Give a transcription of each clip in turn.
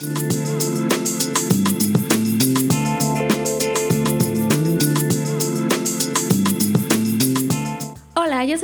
Hola,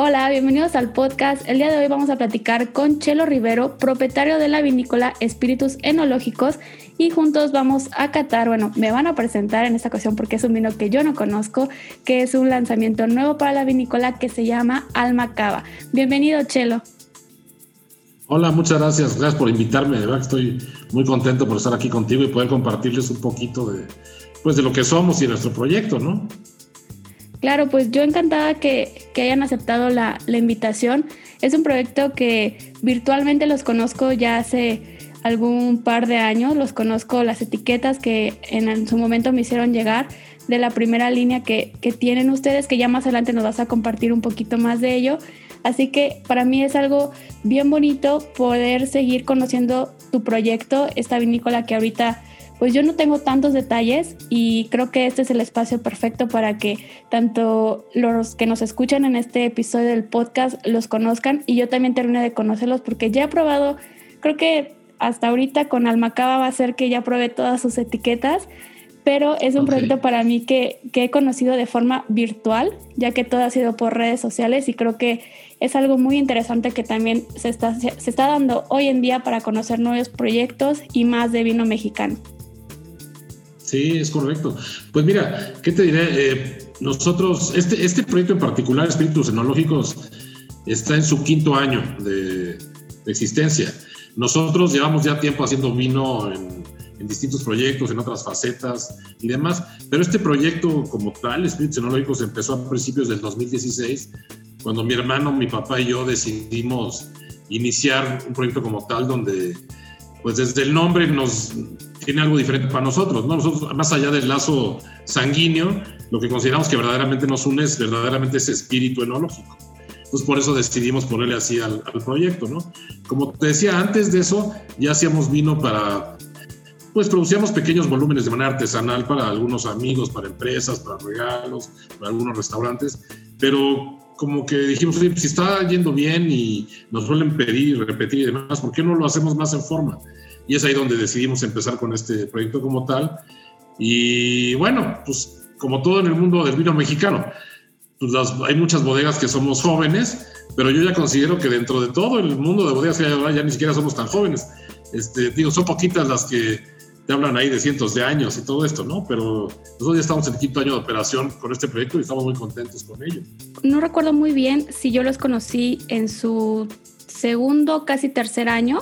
Hola, bienvenidos al podcast. El día de hoy vamos a platicar con Chelo Rivero, propietario de la vinícola Espíritus Enológicos y juntos vamos a catar, bueno, me van a presentar en esta ocasión porque es un vino que yo no conozco, que es un lanzamiento nuevo para la vinícola que se llama Alma Cava. Bienvenido, Chelo. Hola, muchas gracias. Gracias por invitarme. De verdad estoy muy contento por estar aquí contigo y poder compartirles un poquito de, pues, de lo que somos y nuestro proyecto, ¿no? Claro, pues yo encantada que, hayan aceptado la, invitación. Es un proyecto que virtualmente los conozco ya hace algún par de años, los conozco las etiquetas que en, su momento me hicieron llegar de la primera línea que, que tienen ustedes, que ya más adelante nos vas a compartir un poquito más de ello. Así que para mí es algo bien bonito poder seguir conociendo tu proyecto, esta vinícola que ahorita pues yo no tengo tantos detalles y creo que este es el espacio perfecto para que tanto los que nos escuchan en este episodio del podcast los conozcan y yo también termine de conocerlos porque ya he probado, creo que hasta ahorita con Almacaba va a ser que ya probé todas sus etiquetas, pero es un proyecto para mí que, que he conocido de forma virtual, ya que todo ha sido por redes sociales y creo que es algo muy interesante que también se está, se está dando hoy en día para conocer nuevos proyectos y más de vino mexicano. Sí, es correcto. Pues mira, ¿qué te diré? Eh, nosotros, este, este proyecto en particular, Espíritus Enológicos, está en su quinto año de, existencia. Nosotros llevamos ya tiempo haciendo vino en, distintos proyectos, en otras facetas y demás, pero este proyecto como tal, Espíritus Enológicos, empezó a principios del 2016, cuando mi hermano, mi papá y yo decidimos iniciar un proyecto como tal donde pues desde el nombre nos tiene algo diferente para nosotros, ¿no? Nosotros, más allá del lazo sanguíneo, lo que consideramos que verdaderamente nos une es verdaderamente ese espíritu enológico. Entonces, por eso decidimos ponerle así al, proyecto, ¿no? Como te decía, antes de eso ya hacíamos vino para, pues producíamos pequeños volúmenes de manera artesanal para algunos amigos, para empresas, para regalos, para algunos restaurantes, pero como que dijimos, si está yendo bien y nos suelen pedir y repetir y demás, ¿por qué no lo hacemos más en forma? Y es ahí donde decidimos empezar con este proyecto como tal. Y bueno, pues como todo en el mundo del vino mexicano, pues hay muchas bodegas que somos jóvenes, pero yo ya considero que dentro de todo el mundo de bodegas ahora ya ni siquiera somos tan jóvenes. Este, digo, son poquitas las que te hablan ahí de cientos de años y todo esto, ¿no? Pero nosotros ya estamos en el quinto año de operación con este proyecto y estamos muy contentos con ello. No recuerdo muy bien si yo los conocí en su segundo, casi tercer año,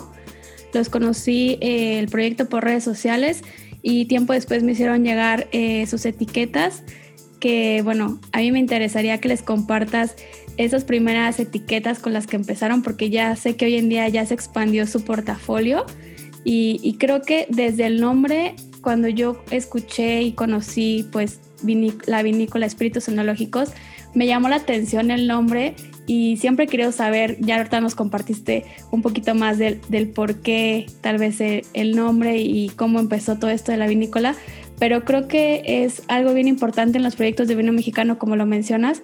los conocí eh, el proyecto por redes sociales y tiempo después me hicieron llegar eh, sus etiquetas que bueno, a mí me interesaría que les compartas esas primeras etiquetas con las que empezaron porque ya sé que hoy en día ya se expandió su portafolio. Y, creo que desde el nombre, cuando yo escuché y conocí pues la vinícola Espíritus Enológicos, me llamó la atención el nombre y siempre he saber, ya ahorita nos compartiste un poquito más del, del por qué, tal vez el, nombre y cómo empezó todo esto de la vinícola, pero creo que es algo bien importante en los proyectos de vino mexicano, como lo mencionas,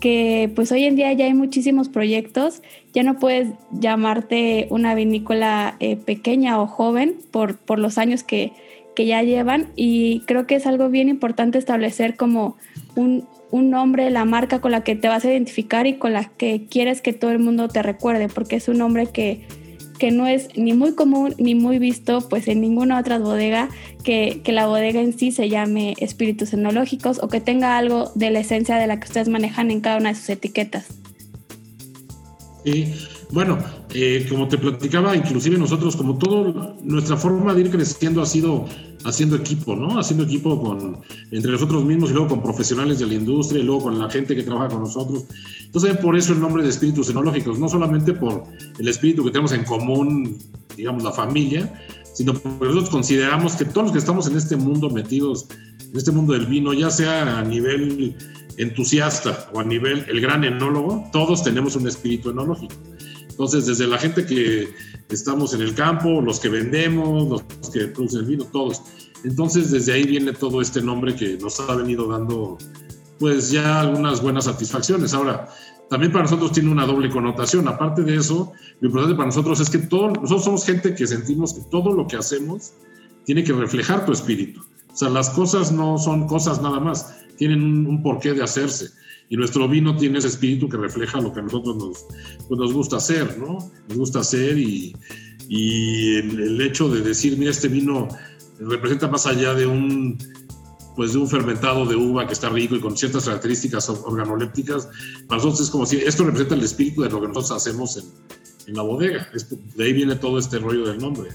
que pues hoy en día ya hay muchísimos proyectos, ya no puedes llamarte una vinícola eh, pequeña o joven por, por los años que, que ya llevan y creo que es algo bien importante establecer como un, un nombre, la marca con la que te vas a identificar y con la que quieres que todo el mundo te recuerde, porque es un nombre que, que no es ni muy común ni muy visto pues en ninguna otra bodega que, que, la bodega en sí se llame espíritus enológicos o que tenga algo de la esencia de la que ustedes manejan en cada una de sus etiquetas. Sí, Bueno, eh, como te platicaba, inclusive nosotros, como todo, nuestra forma de ir creciendo ha sido haciendo equipo, ¿no? Haciendo equipo con, entre nosotros mismos y luego con profesionales de la industria y luego con la gente que trabaja con nosotros. Entonces, por eso el nombre de espíritus enológicos, no solamente por el espíritu que tenemos en común, digamos, la familia, sino porque nosotros consideramos que todos los que estamos en este mundo metidos, en este mundo del vino, ya sea a nivel entusiasta o a nivel el gran enólogo, todos tenemos un espíritu enológico. Entonces, desde la gente que estamos en el campo, los que vendemos, los que producen vino, todos. Entonces, desde ahí viene todo este nombre que nos ha venido dando, pues ya algunas buenas satisfacciones. Ahora, también para nosotros tiene una doble connotación. Aparte de eso, lo importante para nosotros es que todos, nosotros somos gente que sentimos que todo lo que hacemos tiene que reflejar tu espíritu. O sea, las cosas no son cosas nada más, tienen un, un porqué de hacerse y nuestro vino tiene ese espíritu que refleja lo que a nosotros nos, pues nos gusta hacer, ¿no? Nos gusta hacer y, y el, hecho de decir, mira, este vino representa más allá de un, pues de un fermentado de uva que está rico y con ciertas características organolépticas, para nosotros es como si esto representa el espíritu de lo que nosotros hacemos en, en la bodega. de ahí viene todo este rollo del nombre.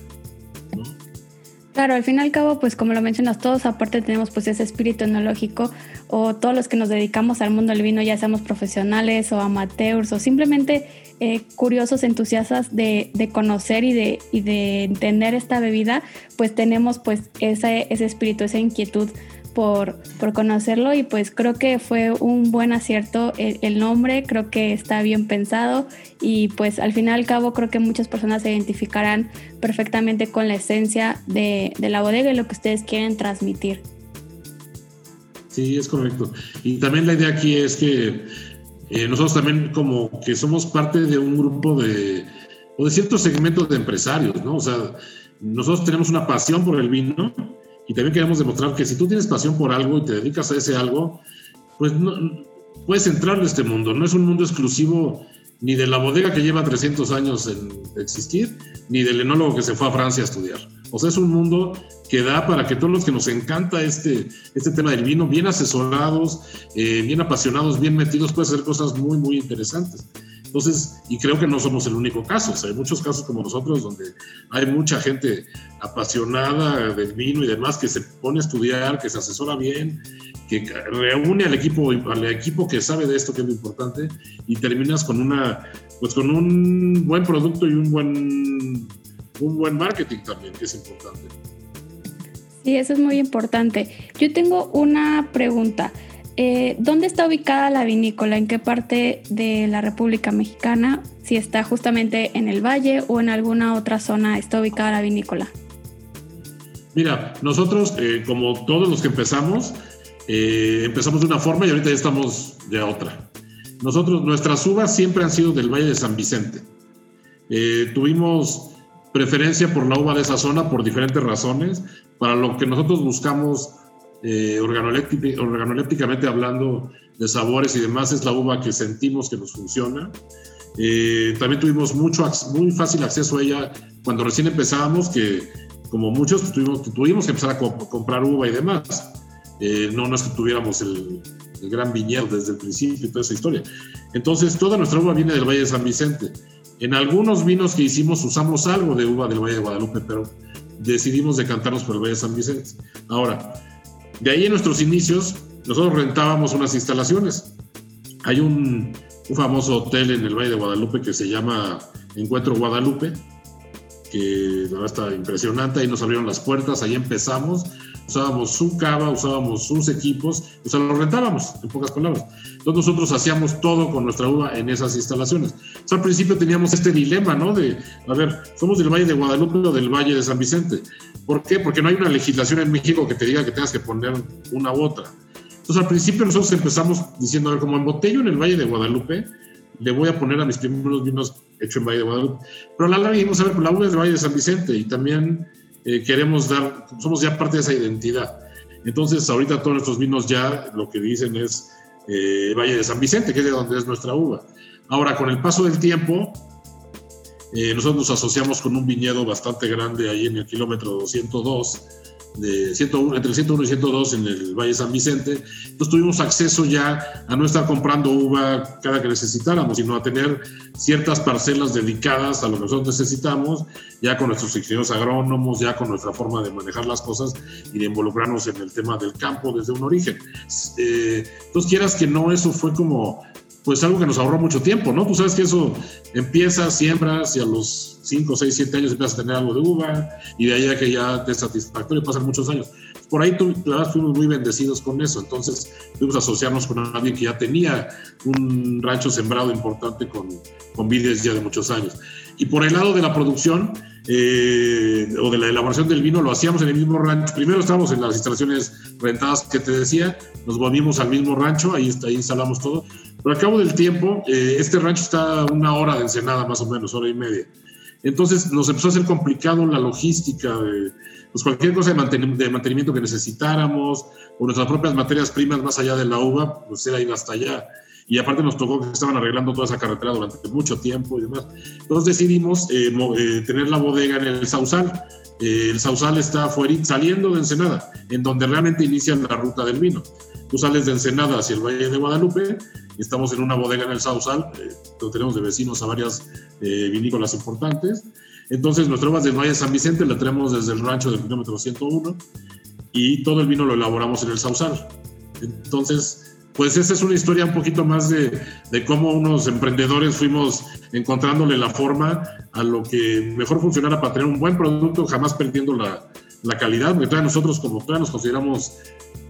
Claro, al fin y al cabo, pues como lo mencionas, todos aparte tenemos pues ese espíritu enológico o todos los que nos dedicamos al mundo del vino, ya seamos profesionales o amateurs o simplemente eh, curiosos, entusiastas de, conocer y de, y de entender esta bebida, pues tenemos pues ese, ese espíritu, esa inquietud por, por, conocerlo y pues creo que fue un buen acierto el, nombre, creo que está bien pensado y pues al final al cabo creo que muchas personas se identificarán perfectamente con la esencia de, de la bodega y lo que ustedes quieren transmitir. Sí, es correcto. Y también la idea aquí es que eh, nosotros también como que somos parte de un grupo de, o de ciertos segmentos de empresarios, ¿no? O sea, nosotros tenemos una pasión por el vino y también queremos demostrar que si tú tienes pasión por algo y te dedicas a ese algo, pues no, puedes entrar en este mundo. No es un mundo exclusivo ni de la bodega que lleva 300 años en existir, ni del enólogo que se fue a Francia a estudiar. O sea, es un mundo que da para que todos los que nos encanta este, este tema del vino, bien asesorados, eh, bien apasionados, bien metidos, puede hacer cosas muy, muy interesantes. Entonces, y creo que no somos el único caso, hay muchos casos como nosotros donde hay mucha gente apasionada del vino y demás que se pone a estudiar, que se asesora bien, que reúne al equipo, al equipo que sabe de esto, que es lo importante, y terminas con una, pues con un buen producto y un buen, un buen marketing también, que es importante. Sí, eso es muy importante. Yo tengo una pregunta. Eh, ¿Dónde está ubicada la vinícola? ¿En qué parte de la República Mexicana? Si está justamente en el valle o en alguna otra zona está ubicada la vinícola. Mira, nosotros, eh, como todos los que empezamos, eh, empezamos de una forma y ahorita ya estamos de otra. Nosotros, nuestras uvas siempre han sido del Valle de San Vicente. tuvimos preferencia por la uva de esa zona por diferentes razones. Para lo que nosotros buscamos eh, organolépticamente hablando de sabores y demás, es la uva que sentimos que nos funciona. Eh, también tuvimos mucho, muy fácil acceso a ella cuando recién empezábamos, que como muchos tuvimos, tuvimos que empezar a comprar uva y demás. Eh, no, no es que tuviéramos el, el, gran viñedo desde el principio y toda esa historia. Entonces, toda nuestra uva viene del Valle de San Vicente. En algunos vinos que hicimos usamos algo de uva del Valle de Guadalupe, pero decidimos decantarnos por el Valle de San Vicente. Ahora, de ahí en nuestros inicios, nosotros rentábamos unas instalaciones. Hay un, famoso hotel en el Valle de Guadalupe que se llama Encuentro Guadalupe, que la verdad está impresionante. Ahí nos abrieron las puertas, ahí empezamos. Usábamos su cava, usábamos sus equipos, o sea, lo rentábamos, en pocas palabras. Entonces nosotros hacíamos todo con nuestra uva en esas instalaciones. al principio teníamos este dilema, ¿no? De, a ver, ¿somos del Valle de Guadalupe o del Valle de San Vicente? ¿Por qué? Porque no hay una legislación en México que te diga que tengas que poner una u otra. Entonces al principio nosotros empezamos diciendo, a ver, como en botello en el Valle de Guadalupe, le voy a poner a mis primeros vinos hechos en Valle de Guadalupe. Pero la larga dijimos, a ver, pues la uva es del Valle de San Vicente y también eh, queremos dar, somos ya parte de esa identidad. Entonces ahorita todos nuestros vinos ya lo que dicen es eh, Valle de San Vicente, que es de donde es nuestra uva. Ahora, con el paso del tiempo, eh, nosotros nos asociamos con un viñedo bastante grande ahí en el kilómetro 202, de 101, entre 101 y 102 en el Valle San Vicente. Entonces tuvimos acceso ya a no estar comprando uva cada que necesitáramos, sino a tener ciertas parcelas dedicadas a lo que nosotros necesitamos, ya con nuestros ingenieros agrónomos, ya con nuestra forma de manejar las cosas y de involucrarnos en el tema del campo desde un origen. Eh, entonces, quieras que no, eso fue como pues algo que nos ahorró mucho tiempo, ¿no? Tú sabes que eso empieza, siembras y a los 5, 6, 7 años empiezas a tener algo de uva y de ahí a que ya te es satisfactorio pasan muchos años. Por ahí tú, la verdad, fuimos muy bendecidos con eso, entonces tuvimos a asociarnos con alguien que ya tenía un rancho sembrado importante con, con vides ya de muchos años. Y por el lado de la producción, eh, o de la elaboración del vino lo hacíamos en el mismo rancho. Primero estábamos en las instalaciones rentadas que te decía, nos volvimos al mismo rancho, ahí, ahí instalamos todo. Pero al cabo del tiempo, eh, este rancho está a una hora de Ensenada más o menos, hora y media. Entonces nos empezó a ser complicado la logística de pues cualquier cosa de, mantenimiento que necesitáramos, o nuestras propias materias primas más allá de la uva, pues era ir hasta allá y aparte nos tocó que estaban arreglando toda esa carretera durante mucho tiempo y demás. Entonces decidimos eh, eh, tener la bodega en el Sausal. Eh, el Sausal está fuera, saliendo de Ensenada, en donde realmente inicia la ruta del vino. Tú sales de Ensenada hacia el Valle de Guadalupe, estamos en una bodega en el Sausal, donde tenemos de vecinos a varias vinícolas importantes. Entonces, nuestra uva del Valle de San Vicente la tenemos desde el rancho del kilómetro 101 y todo el vino lo elaboramos en el Sausal. Entonces, pues esa es una historia un poquito más de, cómo unos emprendedores fuimos encontrándole la forma a lo que mejor funcionara para tener un buen producto, jamás perdiendo la, calidad, porque todavía nosotros como todavía nos consideramos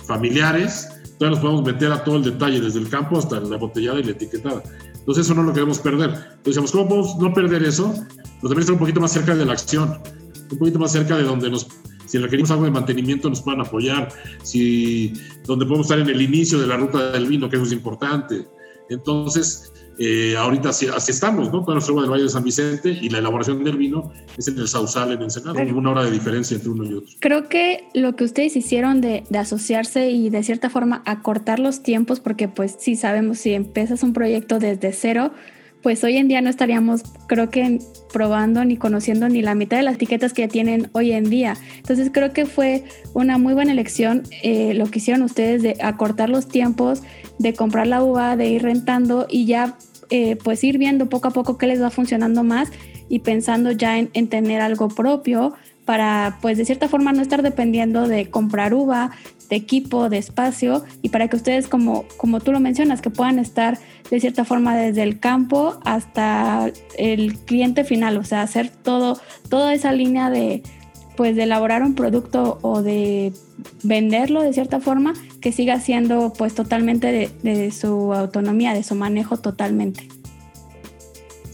familiares, todavía nos podemos meter a todo el detalle, desde el campo hasta la botellada y la etiquetada. Entonces eso no lo queremos perder. Entonces decíamos, ¿cómo podemos no perder eso? Nos debemos estar un poquito más cerca de la acción, un poquito más cerca de donde nos si requerimos algo de mantenimiento nos puedan apoyar, si donde podemos estar en el inicio de la ruta del vino, que eso es importante. Entonces, eh, ahorita así, estamos, ¿no? Con nuestra del Valle de San Vicente y la elaboración del vino es en el Sausal, en Ensenada, hay una hora de diferencia entre uno y otro. Creo que lo que ustedes hicieron de, de, asociarse y de cierta forma acortar los tiempos, porque pues sí sabemos, si empiezas un proyecto desde cero, pues hoy en día no estaríamos, creo que, probando ni conociendo ni la mitad de las etiquetas que tienen hoy en día. Entonces creo que fue una muy buena elección eh, lo que hicieron ustedes de acortar los tiempos, de comprar la uva, de ir rentando y ya eh, pues ir viendo poco a poco qué les va funcionando más y pensando ya en, en tener algo propio para pues de cierta forma no estar dependiendo de comprar uva, de equipo, de espacio y para que ustedes como, como tú lo mencionas, que puedan estar de cierta forma desde el campo hasta el cliente final, o sea, hacer todo, toda esa línea de pues de elaborar un producto o de venderlo de cierta forma que siga siendo pues totalmente de, de su autonomía, de su manejo totalmente.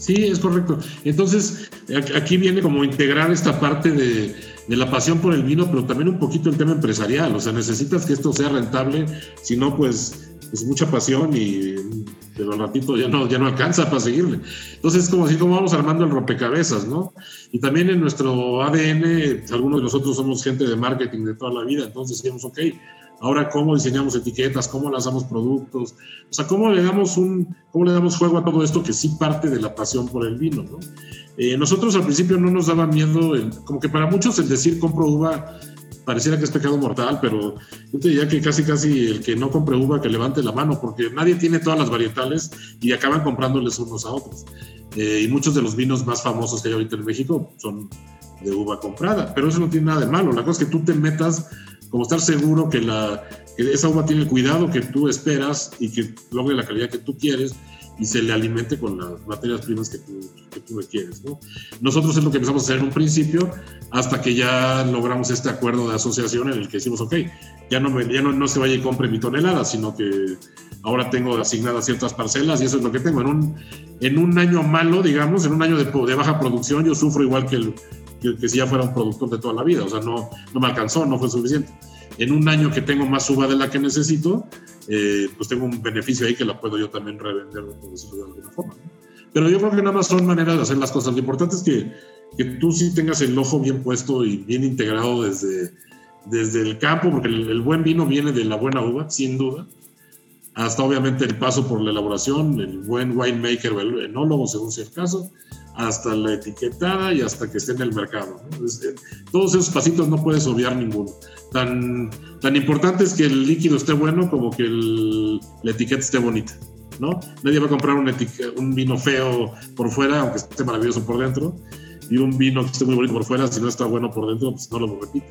Sí, es correcto. Entonces, aquí viene como integrar esta parte de, de la pasión por el vino, pero también un poquito el tema empresarial. O sea, necesitas que esto sea rentable, si no, pues, pues mucha pasión y de lo ratito ya no, ya no alcanza para seguirle. Entonces, es como así como vamos armando el rompecabezas, ¿no? Y también en nuestro ADN, algunos de nosotros somos gente de marketing de toda la vida, entonces decimos, ok, ahora cómo diseñamos etiquetas, cómo lanzamos productos, o sea, cómo le damos un, cómo le damos juego a todo esto que sí parte de la pasión por el vino, ¿no? Eh, nosotros al principio no nos daba miedo, como que para muchos el decir compro uva pareciera que es pecado mortal, pero yo te diría que casi casi el que no compre uva que levante la mano, porque nadie tiene todas las varietales y acaban comprándoles unos a otros. Eh, y muchos de los vinos más famosos que hay ahorita en México son de uva comprada, pero eso no tiene nada de malo. La cosa es que tú te metas como estar seguro que, la, que esa uva tiene el cuidado que tú esperas y que logre la calidad que tú quieres y se le alimente con las materias primas que tú, que tú requieres. ¿no? Nosotros es lo que empezamos a hacer en un principio hasta que ya logramos este acuerdo de asociación en el que decimos, ok, ya no, me, ya no, no se vaya y compre mi tonelada, sino que ahora tengo asignadas ciertas parcelas y eso es lo que tengo. En un, en un año malo, digamos, en un año de, de baja producción, yo sufro igual que, el, que, que, si ya fuera un productor de toda la vida, o sea, no, no me alcanzó, no fue suficiente. En un año que tengo más uva de la que necesito, eh, pues tengo un beneficio ahí que la puedo yo también revender, por decirlo de alguna forma. Pero yo creo que nada más son maneras de hacer las cosas. Lo importante es que, que tú sí tengas el ojo bien puesto y bien integrado desde, desde el campo, porque el, el, buen vino viene de la buena uva, sin duda, hasta obviamente el paso por la elaboración, el buen winemaker o el enólogo, según sea el caso, hasta la etiquetada y hasta que esté en el mercado. Eh, todos esos pasitos no puedes obviar ninguno. Tan, tan importante es que el líquido esté bueno como que la etiqueta esté bonita. ¿no? Nadie va a comprar un, un vino feo por fuera, aunque esté maravilloso por dentro, y un vino que esté muy bonito por fuera, si no está bueno por dentro, pues no lo repite.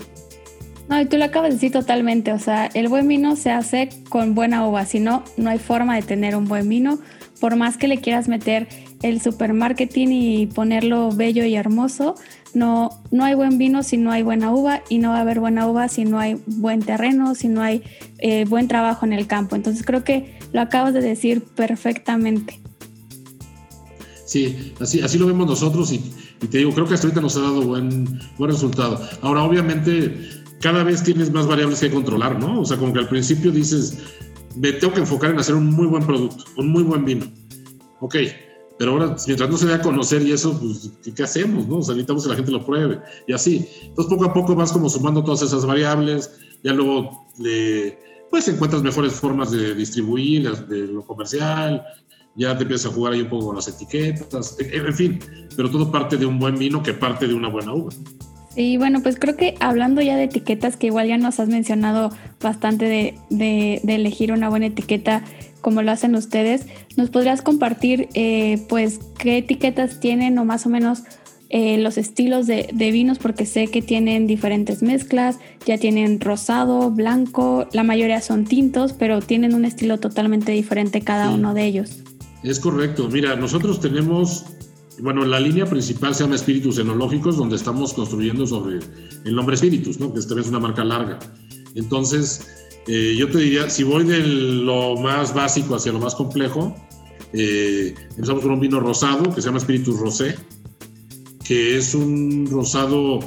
No, y tú lo acabas de decir totalmente, o sea, el buen vino se hace con buena uva, si no, no hay forma de tener un buen vino, por más que le quieras meter el supermarketing y ponerlo bello y hermoso, no, no hay buen vino si no hay buena uva y no va a haber buena uva si no hay buen terreno, si no hay eh, buen trabajo en el campo. Entonces creo que lo acabas de decir perfectamente. Sí, así, así lo vemos nosotros y, te digo, creo que hasta ahorita nos ha dado buen, buen resultado. Ahora, obviamente, cada vez tienes más variables que controlar, ¿no? O sea, como que al principio dices, me tengo que enfocar en hacer un muy buen producto, un muy buen vino. Ok, pero ahora, mientras no se dé a conocer y eso, pues, ¿qué, hacemos? ¿no? O sea, necesitamos que la gente lo pruebe y así. Entonces, poco a poco vas como sumando todas esas variables, ya luego le, pues encuentras mejores formas de distribuir, de lo comercial, ya te empiezas a jugar ahí un poco con las etiquetas, en fin, pero todo parte de un buen vino que parte de una buena uva. Y bueno, pues creo que hablando ya de etiquetas, que igual ya nos has mencionado bastante de, de elegir una buena etiqueta como lo hacen ustedes, ¿nos podrías compartir eh, pues qué etiquetas tienen o más o menos eh, los estilos de, de, vinos? Porque sé que tienen diferentes mezclas, ya tienen rosado, blanco, la mayoría son tintos, pero tienen un estilo totalmente diferente cada uno de ellos. Es correcto, mira, nosotros tenemos bueno, la línea principal se llama Espíritus Enológicos, donde estamos construyendo sobre el nombre Espíritus, ¿no? que esta vez es una marca larga. Entonces, eh, yo te diría, si voy de lo más básico hacia lo más complejo, eh, empezamos con un vino rosado que se llama Espíritus Rosé, que es un rosado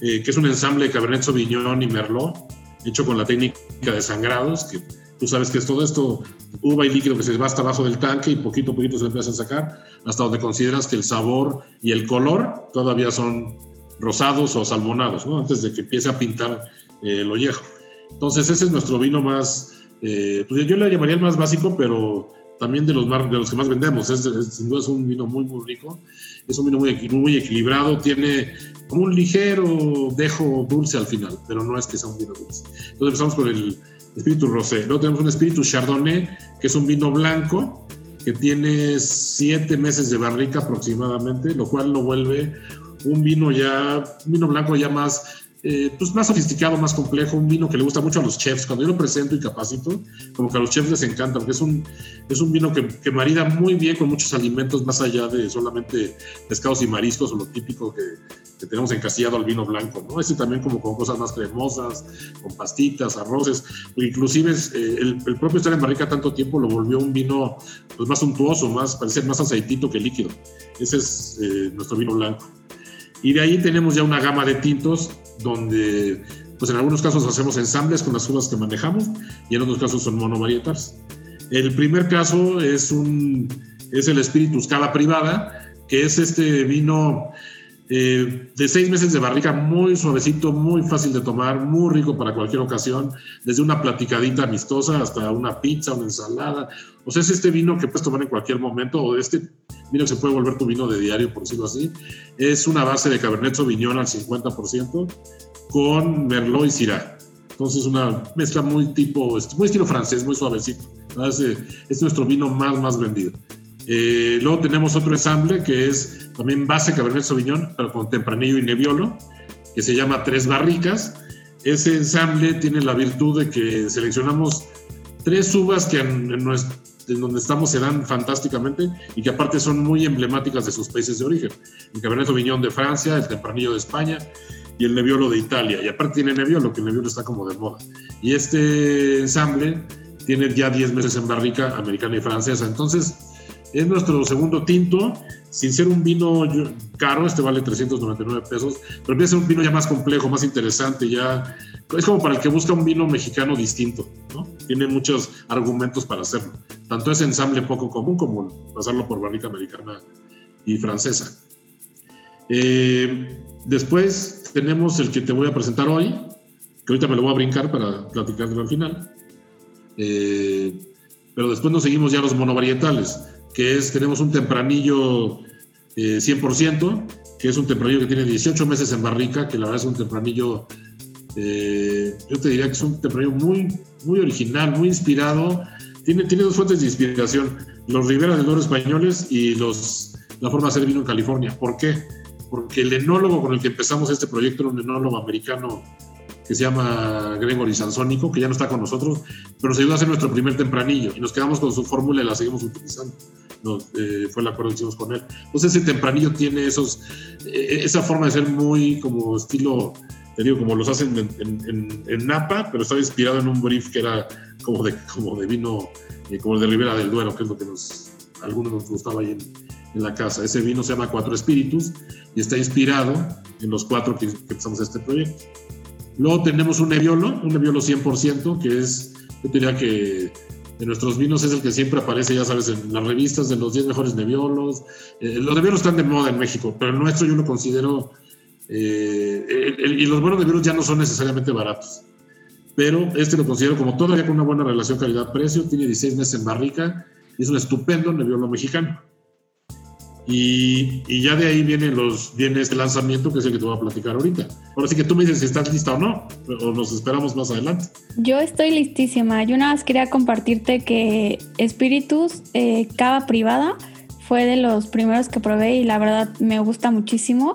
eh, que es un ensamble de Cabernet Sauvignon y Merlot, hecho con la técnica de sangrados, que Tú sabes que es todo esto, uva y líquido que se va hasta abajo del tanque y poquito a poquito se empieza a sacar, hasta donde consideras que el sabor y el color todavía son rosados o salmonados, antes de que empiece a pintar el ollejo. Entonces ese es nuestro vino más, eh, pues yo le llamaría el más básico, pero también de los, más, de los que más vendemos. Es, sin duda es un vino muy, muy rico. Es un vino muy, muy equilibrado. Tiene como un ligero dejo dulce al final, pero no es que sea un vino dulce. Entonces empezamos con el espíritu rosé. Luego tenemos un espíritu chardonnay, que es un vino blanco que tiene siete meses de barrica aproximadamente, lo cual lo vuelve un vino ya, vino blanco ya más eh, pues más sofisticado, más complejo, un vino que le gusta mucho a los chefs. Cuando yo lo presento y capacito, como que a los chefs les encanta, porque es un, es un vino que, que marida muy bien con muchos alimentos más allá de solamente pescados y mariscos o lo típico que, que tenemos encasillado al vino blanco, ¿no? Ese también como con cosas más cremosas, con pastitas, arroces, inclusive eh, el, el, propio estar en barrica tanto tiempo lo volvió un vino pues, más suntuoso, más, parece más aceitito que líquido. Ese es eh, nuestro vino blanco. Y de ahí tenemos ya una gama de tintos donde pues en algunos casos hacemos ensambles con las uvas que manejamos y en otros casos son monovarietales. El primer caso es, un, es el Spiritus Cava Privada, que es este vino eh, de seis meses de barrica, muy suavecito, muy fácil de tomar, muy rico para cualquier ocasión, desde una platicadita amistosa hasta una pizza, una ensalada. O sea, es este vino que puedes tomar en cualquier momento, o este vino que se puede volver tu vino de diario, por decirlo así. Es una base de Cabernet Sauvignon al 50%, con Merlot y Syrah. Entonces, una mezcla muy tipo, muy estilo francés, muy suavecito. Es, es nuestro vino más, más vendido. Eh, luego tenemos otro ensamble que es también base Cabernet Sauvignon, pero con Tempranillo y Nebbiolo, que se llama Tres Barricas. Ese ensamble tiene la virtud de que seleccionamos tres uvas que en, donde estamos se dan fantásticamente y que aparte son muy emblemáticas de sus países de origen. El Cabernet Sauvignon de Francia, el Tempranillo de España y el Nebbiolo de Italia. Y aparte tiene Nebbiolo, que el Nebbiolo está como de moda. Y este ensamble tiene ya 10 meses en barrica americana y francesa. Entonces, es nuestro segundo tinto, sin ser un vino caro, este vale 399 pesos, pero empieza ser un vino ya más complejo, más interesante, ya es como para el que busca un vino mexicano distinto, ¿no? Tiene muchos argumentos para hacerlo, tanto ese ensamble poco común como pasarlo por barrica americana y francesa. Eh, después tenemos el que te voy a presentar hoy, que ahorita me lo voy a brincar para platicarlo al final. Eh, pero después nos seguimos ya los monovarietales que es, tenemos un tempranillo 100%, que es un tempranillo que tiene 18 meses en barrica, que la verdad es un tempranillo, yo te diría que es un tempranillo muy, muy original, muy inspirado. Tiene, tiene dos fuentes de inspiración, los Rivera del Oro españoles y los, la forma de hacer vino en California. ¿Por qué? Porque el enólogo con el que empezamos este proyecto era un enólogo americano que se llama Gregory Sansónico, que ya no está con nosotros, pero nos ayudó a hacer nuestro primer tempranillo y nos quedamos con su fórmula y la seguimos utilizando. Eh, fue el acuerdo que hicimos con él. Entonces ese tempranillo tiene esos, eh, esa forma de ser muy como estilo, te digo, como los hacen en, Napa, pero estaba inspirado en un brief que era como de, como de vino, eh, como el de Ribera del Duero, que es lo que nos, algunos nos gustaba ahí en, en la casa. Ese vino se llama Cuatro Espíritus y está inspirado en los cuatro que empezamos este proyecto. Luego tenemos un Nebbiolo, un Nebbiolo 100%, que es, yo diría que de nuestros vinos es el que siempre aparece, ya sabes, en las revistas de los 10 mejores Nebbiolos. Eh, los Nebbiolos están de moda en México, pero el nuestro yo lo considero, eh, y los buenos Nebbiolos ya no son necesariamente baratos. Pero este lo considero como todavía con una buena relación calidad-precio, tiene 16 meses en barrica y es un estupendo Nebbiolo mexicano. Y, ya de ahí viene, los, viene este lanzamiento que es el que te voy a platicar ahorita. Ahora sí que tú me dices si estás lista o no, o nos esperamos más adelante. Yo estoy listísima. Yo nada más quería compartirte que Espíritus eh, Cava Privada fue de los primeros que probé y la verdad me gusta muchísimo.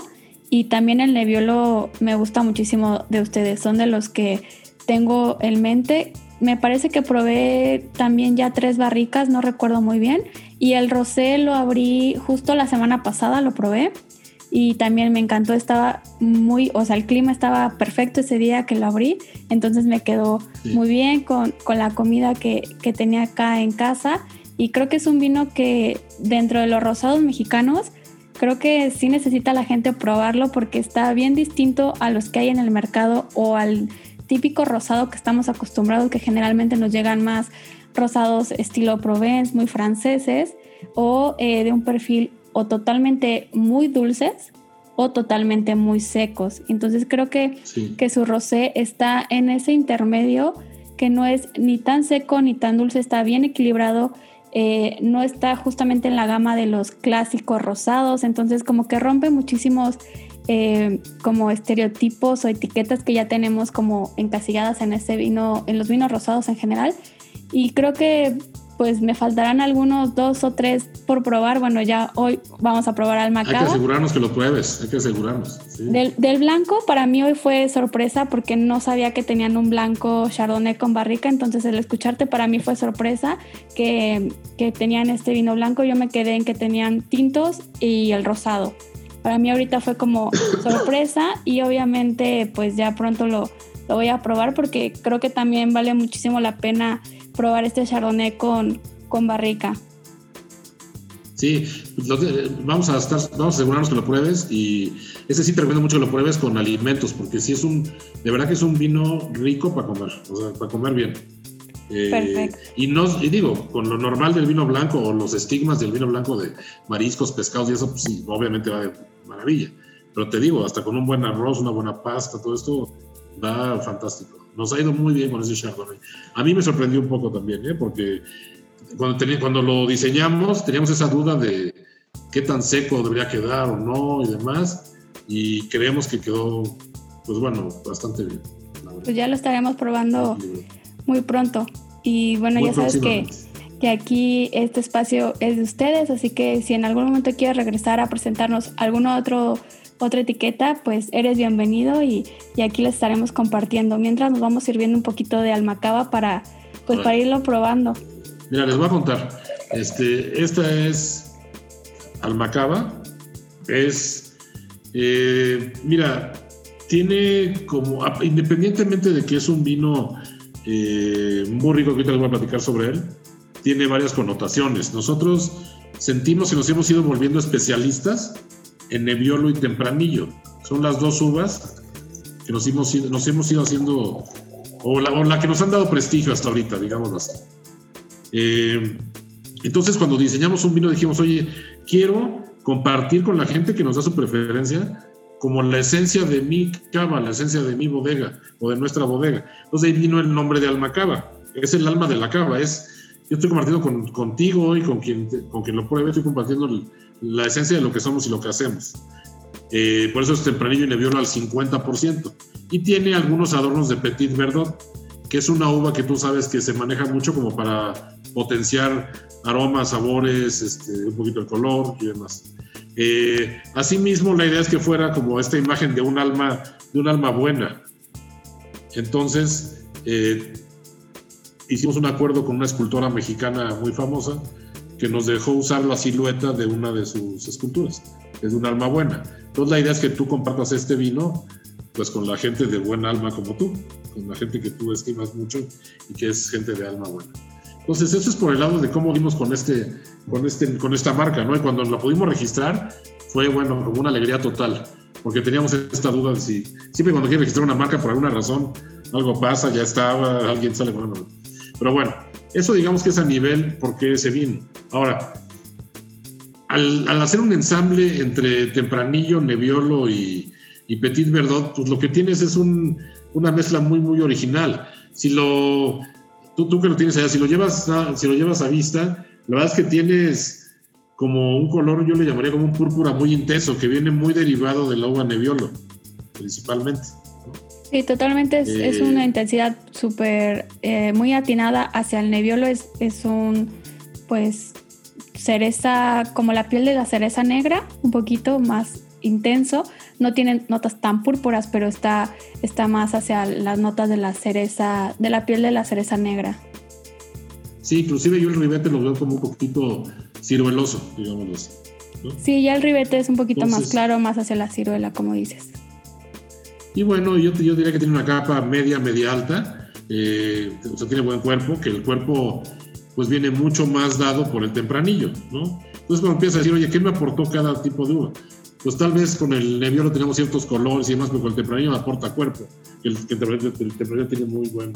Y también el Nebbiolo me gusta muchísimo de ustedes. Son de los que tengo en mente. Me parece que probé también ya tres barricas, no recuerdo muy bien y el rosé lo abrí justo la semana pasada, lo probé. Y también me encantó, estaba muy, o sea, el clima estaba perfecto ese día que lo abrí, entonces me quedó muy bien con, la comida que, que, tenía acá en casa. Y creo que es un vino que dentro de los rosados mexicanos, creo que sí necesita la gente probarlo porque está bien distinto a los que hay en el mercado o al típico rosado que estamos acostumbrados, que generalmente nos llegan más rosados estilo Provence, muy franceses, o eh, de un perfil o totalmente muy dulces o totalmente muy secos. Entonces creo que, que su rosé está en ese intermedio que no es ni tan seco ni tan dulce, está bien equilibrado, eh, no está justamente en la gama de los clásicos rosados, entonces como que rompe muchísimos eh, como estereotipos o etiquetas que ya tenemos como encasilladas en ese vino, en los vinos rosados en general. Y creo que pues me faltarán algunos dos o tres por probar. Bueno, ya hoy vamos a probar al macabro. Hay que asegurarnos que lo pruebes, hay que asegurarnos. Del, del, blanco para mí hoy fue sorpresa porque no sabía que tenían un blanco chardonnay con barrica, entonces el escucharte para mí fue sorpresa que, que tenían este vino blanco. Yo me quedé en que tenían tintos y el rosado. Para mí ahorita fue como sorpresa y obviamente pues ya pronto lo, lo voy a probar porque creo que también vale muchísimo la pena probar este chardonnay con, con barrica. Sí, vamos a estar, vamos a asegurarnos que lo pruebes y ese sí te recomiendo mucho que lo pruebes con alimentos, porque sí es un, de verdad que es un vino rico para comer, o sea, para comer bien. Eh, Perfecto. Y, no, y digo, con lo normal del vino blanco o los estigmas del vino blanco de mariscos, pescados y eso, pues sí, obviamente va de maravilla. Pero te digo, hasta con un buen arroz, una buena pasta, todo esto va fantástico. Nos ha ido muy bien con ese Chardonnay. A mí me sorprendió un poco también, ¿eh? porque cuando, cuando lo diseñamos teníamos esa duda de qué tan seco debería quedar o no y demás, y creemos que quedó, pues bueno, bastante bien. Pues ya lo estaremos probando muy pronto. Y bueno, ya sabes que, que aquí este espacio es de ustedes, así que si en algún momento quieres regresar a presentarnos algún otro otra etiqueta, pues eres bienvenido y, aquí les estaremos compartiendo. Mientras nos vamos sirviendo un poquito de almacaba para, pues, para irlo probando. Mira, les voy a contar. Este, esta es almacaba. Es, eh, mira, tiene como, independientemente de que es un vino eh, muy rico, que ahorita les voy a platicar sobre él, tiene varias connotaciones. Nosotros sentimos y nos hemos ido volviendo especialistas en Nebbiolo y Tempranillo. Son las dos uvas que nos hemos, nos hemos ido haciendo, o la, que nos han dado prestigio hasta ahorita, digámoslo así. Eh, entonces, cuando diseñamos un vino, dijimos, oye, quiero compartir con la gente que nos da su preferencia como la esencia de mi cava, la esencia de mi bodega o de nuestra bodega. Entonces ahí vino el nombre de Alma Cava. Es el alma de la cava. Es, yo estoy compartiendo con, contigo y con quien, con quien lo pruebe, estoy compartiendo la esencia de lo que somos y lo que hacemos. Eh, por eso es tempranillo y Nebbiolo al 50%. Y tiene algunos adornos de Petit Verdot, que es una uva que tú sabes que se maneja mucho como para potenciar aromas, sabores, este, un poquito de color y demás. Eh, asimismo, la idea es que fuera como esta imagen de un alma, de un alma buena. Entonces, eh, hicimos un acuerdo con una escultora mexicana muy famosa que nos dejó usar la silueta de una de sus esculturas, es un alma buena. Entonces la idea es que tú compartas este vino pues con la gente de buen alma como tú, con la gente que tú estimas mucho y que es gente de alma buena. Entonces, eso es por el lado de cómo vimos con, este, con, este, con esta marca, ¿no? Y cuando la pudimos registrar, fue, bueno, como una alegría total, porque teníamos esta duda de si, siempre cuando quieres registrar una marca, por alguna razón, algo pasa, ya estaba, alguien sale, bueno, pero bueno, eso digamos que es a nivel porque ese vino. Ahora, al, hacer un ensamble entre Tempranillo, Nebbiolo y, Petit Verdot, pues lo que tienes es una mezcla muy, muy original. Si lo, tú, tú, que lo tienes allá, si lo, llevas a, si lo llevas a vista, la verdad es que tienes como un color, yo le llamaría como un púrpura muy intenso, que viene muy derivado de la uva Nebbiolo, principalmente. Sí, totalmente es, una eh, intensidad súper, eh, muy atinada hacia el Nebbiolo, es, es un, pues, cereza, como la piel de la cereza negra, un poquito más intenso. No tiene notas tan púrpuras, pero está, está más hacia las notas de la cereza, de la piel de la cereza negra. Sí, inclusive yo el ribete lo veo como un poquito cirueloso, digámoslo así. Sí, ya el ribete es un poquito más claro, más hacia la ciruela, como dices. Y bueno, yo, yo diría que tiene una capa media, media alta, eh, o sea, tiene buen cuerpo, que el cuerpo pues viene mucho más dado por el tempranillo, ¿no? Entonces cuando empieza a decir, oye, ¿qué me aportó cada tipo de uva? Pues tal vez con el Nebbiolo tenemos ciertos colores y demás, pero con el tempranillo me aporta cuerpo. El, tempranillo, tiene muy buen,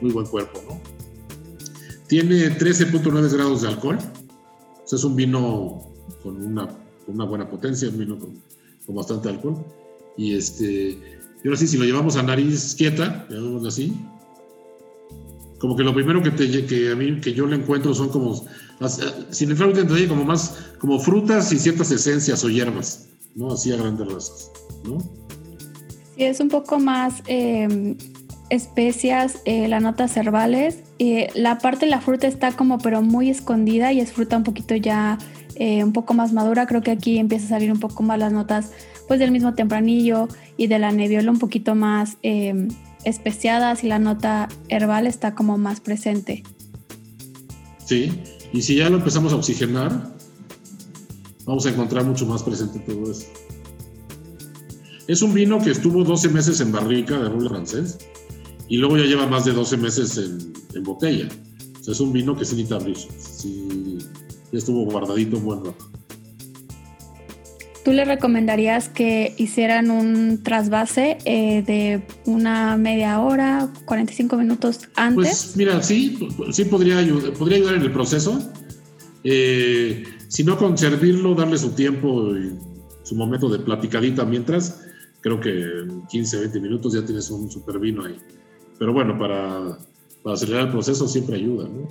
muy buen cuerpo, ¿no? Tiene 13.9 grados de alcohol. O sea, es un vino con una, una buena potencia, un vino con, con bastante alcohol. Y este, y ahora sí, si lo llevamos a nariz quieta, llamémoslo así, como que lo primero que, te, que a mí que yo le encuentro son como, sin entrar en detalle, como más, como frutas y ciertas esencias o hierbas, ¿no? Así a grandes rasgos, ¿no? Sí, es un poco más em, especias, eh, las notas herbales. Eh, la parte de la fruta está como pero muy escondida y es fruta un poquito ya eh, un poco más madura. Creo que aquí empieza a salir un poco más las notas pues del mismo tempranillo y de la nebiola un poquito más eh, especiadas y la nota herbal está como más presente. Sí, y si ya lo empezamos a oxigenar, vamos a encontrar mucho más presente todo eso. Es un vino que estuvo 12 meses en barrica de roble francés y luego ya lleva más de 12 meses en, botella. Es un vino que se necesita abrir. Sí, ya estuvo guardadito un buen rato. ¿Tú le recomendarías que hicieran un trasvase eh, de una media hora, 45 minutos antes? Pues mira, sí, sí podría ayudar, podría ayudar en el proceso. Eh, si no con servirlo, darle su tiempo y su momento de platicadita mientras, creo que en 15, 20 minutos ya tienes un super vino ahí. Pero bueno, para, para acelerar el proceso siempre ayuda, ¿no?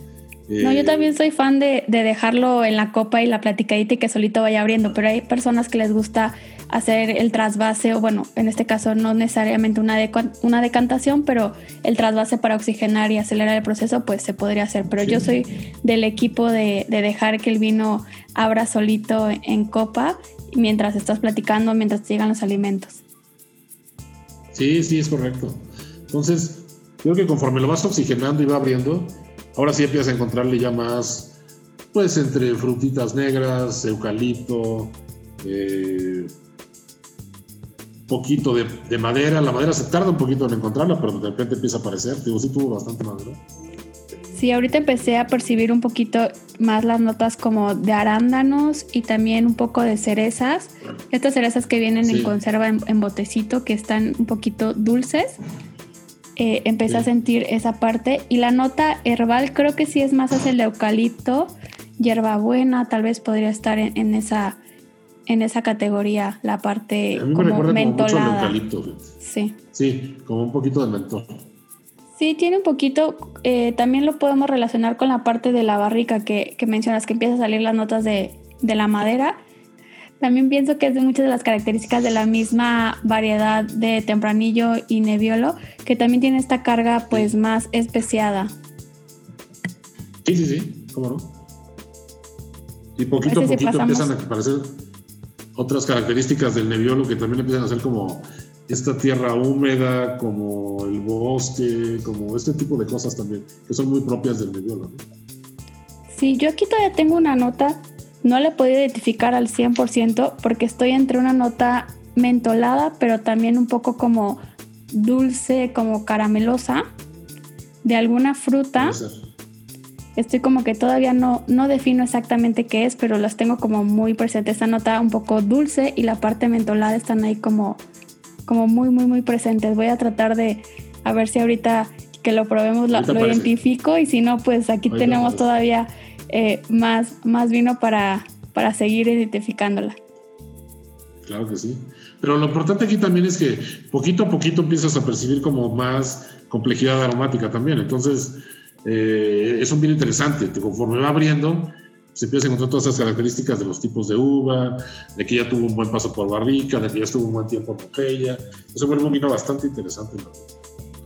No, yo también soy fan de, dejarlo en la copa y la platicadita y que solito vaya abriendo, pero hay personas que les gusta hacer el trasvase, o bueno, en este caso no necesariamente una, una decantación, pero el trasvase para oxigenar y acelerar el proceso, pues se podría hacer. Pero yo soy del equipo de, dejar que el vino abra solito en copa mientras estás platicando, mientras llegan los alimentos. Sí, sí, es correcto. Entonces, creo que conforme lo vas oxigenando y va abriendo, Ahora sí empiezas a encontrarle ya más, pues entre frutitas negras, eucalipto, eh, poquito de, madera. La madera se tarda un poquito en encontrarla, pero de repente empieza a aparecer. Digo, sí tuvo bastante madera. Sí, ahorita empecé a percibir un poquito más las notas como de arándanos y también un poco de cerezas. Estas cerezas que vienen en conserva en, botecito, que están un poquito dulces. Eh, empecé a sentir esa parte. Y la nota herbal creo que sí es más hacia el eucalipto, hierbabuena, tal vez podría estar en, esa en esa categoría, la parte como mentolada. Sí. Sí, como un poquito de mentol. Sí, tiene un poquito, eh, también lo podemos relacionar con la parte de la barrica que, mencionas, que empieza a salir las notas de, de la madera También pienso que es de muchas de las características de la misma variedad de Tempranillo y Nebbiolo, que también tiene esta carga pues más especiada. Sí, sí, sí, cómo no. Y poquito a poquito empiezan a aparecer otras características del Nebbiolo que también empiezan a ser como esta tierra húmeda, como el bosque, como este tipo de cosas también, que son muy propias del Nebbiolo. Sí, yo aquí todavía tengo una nota no le puedo identificar al 100% porque estoy entre una nota mentolada, pero también un poco como dulce, como caramelosa, de alguna fruta. Estoy como que todavía no, no defino exactamente qué es, pero las tengo como muy presentes. Esta nota un poco dulce y la parte mentolada están ahí como, como muy, muy, muy presentes. Voy a tratar de, a ver si ahorita que lo probemos lo, identifico y si no, pues aquí tenemos todavía eh, más, más vino para, para seguir identificándola. Claro que sí. Pero lo importante aquí también es que poquito a poquito empiezas a percibir como más complejidad aromática también. Entonces, eh, es un vino interesante. Conforme va abriendo, se empieza a encontrar todas esas características de los tipos de uva, de que ya tuvo un buen paso por barrica, de que ya estuvo un buen tiempo en botella. Eso vuelve un vino bastante interesante.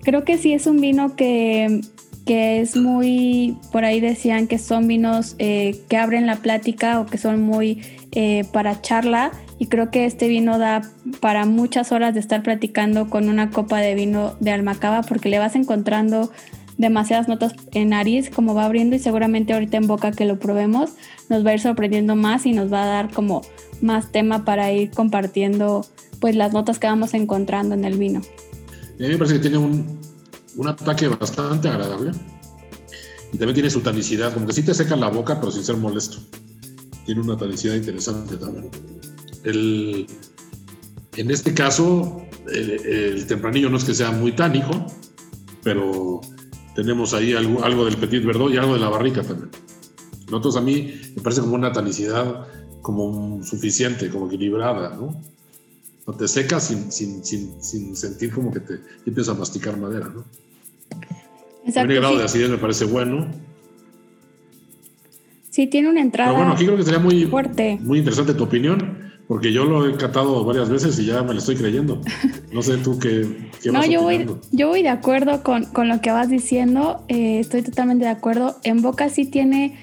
Creo que sí es un vino que que es muy, por ahí decían que son vinos eh, que abren la plática o que son muy eh, para charla y creo que este vino da para muchas horas de estar platicando con una copa de vino de Almacaba porque le vas encontrando demasiadas notas en nariz como va abriendo y seguramente ahorita en boca que lo probemos nos va a ir sorprendiendo más y nos va a dar como más tema para ir compartiendo pues las notas que vamos encontrando en el vino. A mí me parece que tiene un, un ataque bastante agradable. Y también tiene su tanicidad, como que sí te seca la boca, pero sin ser molesto. Tiene una tanicidad interesante también. El, en este caso, el, tempranillo no es que sea muy tánico, pero tenemos ahí algo, algo del Petit Verdot y algo de la barrica también. Nosotros a mí me parece como una tanicidad como suficiente, como equilibrada, ¿no? Te secas sin, sin, sin, sin, sentir como que te empiezas a masticar madera, ¿no? Exacto. El grado de acidez me parece bueno. Sí, tiene una entrada. Pero bueno, aquí creo que sería muy, fuerte. muy interesante tu opinión, porque yo lo he catado varias veces y ya me lo estoy creyendo. No sé tú qué, qué No, yo voy, yo voy de acuerdo con, con lo que vas diciendo. Eh, estoy totalmente de acuerdo. En Boca sí tiene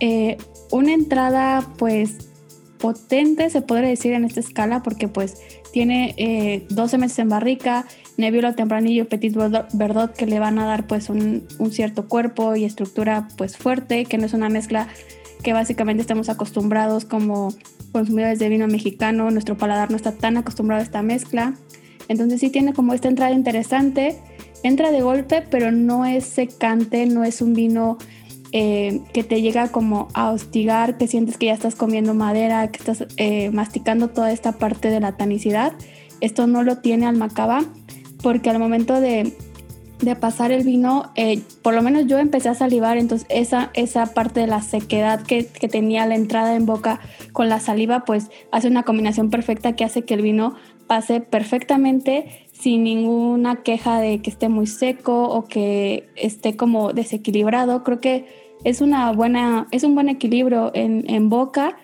eh, una entrada, pues potente, se podría decir en esta escala, porque pues tiene eh, 12 meses en barrica, Nebbiolo Tempranillo Petit Verdot que le van a dar pues un, cierto cuerpo y estructura pues fuerte, que no es una mezcla que básicamente estamos acostumbrados como consumidores de vino mexicano, nuestro paladar no está tan acostumbrado a esta mezcla. Entonces sí tiene como esta entrada interesante, entra de golpe, pero no es secante, no es un vino eh, que te llega como a hostigar, que sientes que ya estás comiendo madera, que estás eh, masticando toda esta parte de la tanicidad. Esto no lo tiene Almacaba porque al momento de, pasar el vino, eh, por lo menos yo empecé a salivar, entonces esa, esa parte de la sequedad que, que, tenía la entrada en boca con la saliva, pues hace una combinación perfecta que hace que el vino pase perfectamente sin ninguna queja de que esté muy seco o que esté como desequilibrado. Creo que es una buena, es un buen equilibrio en, boca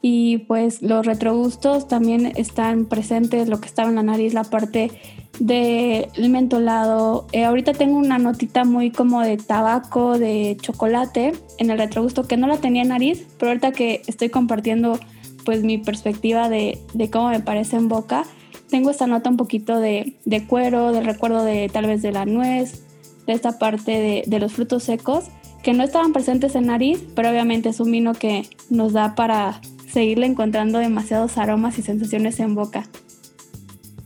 y pues los retrogustos también están presentes, lo que estaba en la nariz, la parte del mentolado. Eh, ahorita tengo una notita muy como de tabaco, de chocolate en el retrogusto que no la tenía en nariz, pero ahorita que estoy compartiendo pues mi perspectiva de, de cómo me parece en boca, tengo esta nota un poquito de, cuero, del recuerdo de tal vez de la nuez, de esta parte de, los frutos secos, que no estaban presentes en nariz, pero obviamente es un vino que nos da para seguirle encontrando demasiados aromas y sensaciones en boca.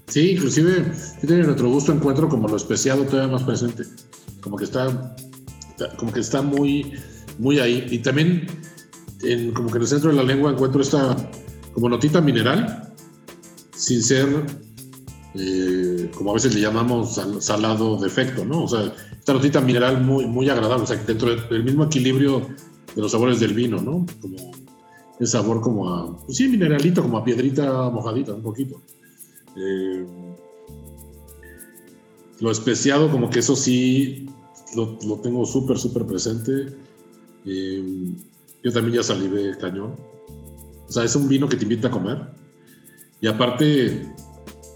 Sí, inclusive en otro gusto encuentro como lo especiado todavía más presente, como que está, como que está muy, muy ahí. Y también en, como que en el centro de la lengua encuentro esta como notita mineral, sin ser, eh, como a veces le llamamos salado de efecto, ¿no? O sea, esta notita mineral muy, muy agradable, o sea, dentro del mismo equilibrio de los sabores del vino, ¿no? Como el sabor como a, pues sí, mineralito, como a piedrita mojadita, un poquito. Eh, lo especiado, como que eso sí lo, lo tengo súper, súper presente. Eh, yo también ya salivé cañón. O sea, es un vino que te invita a comer. Y aparte,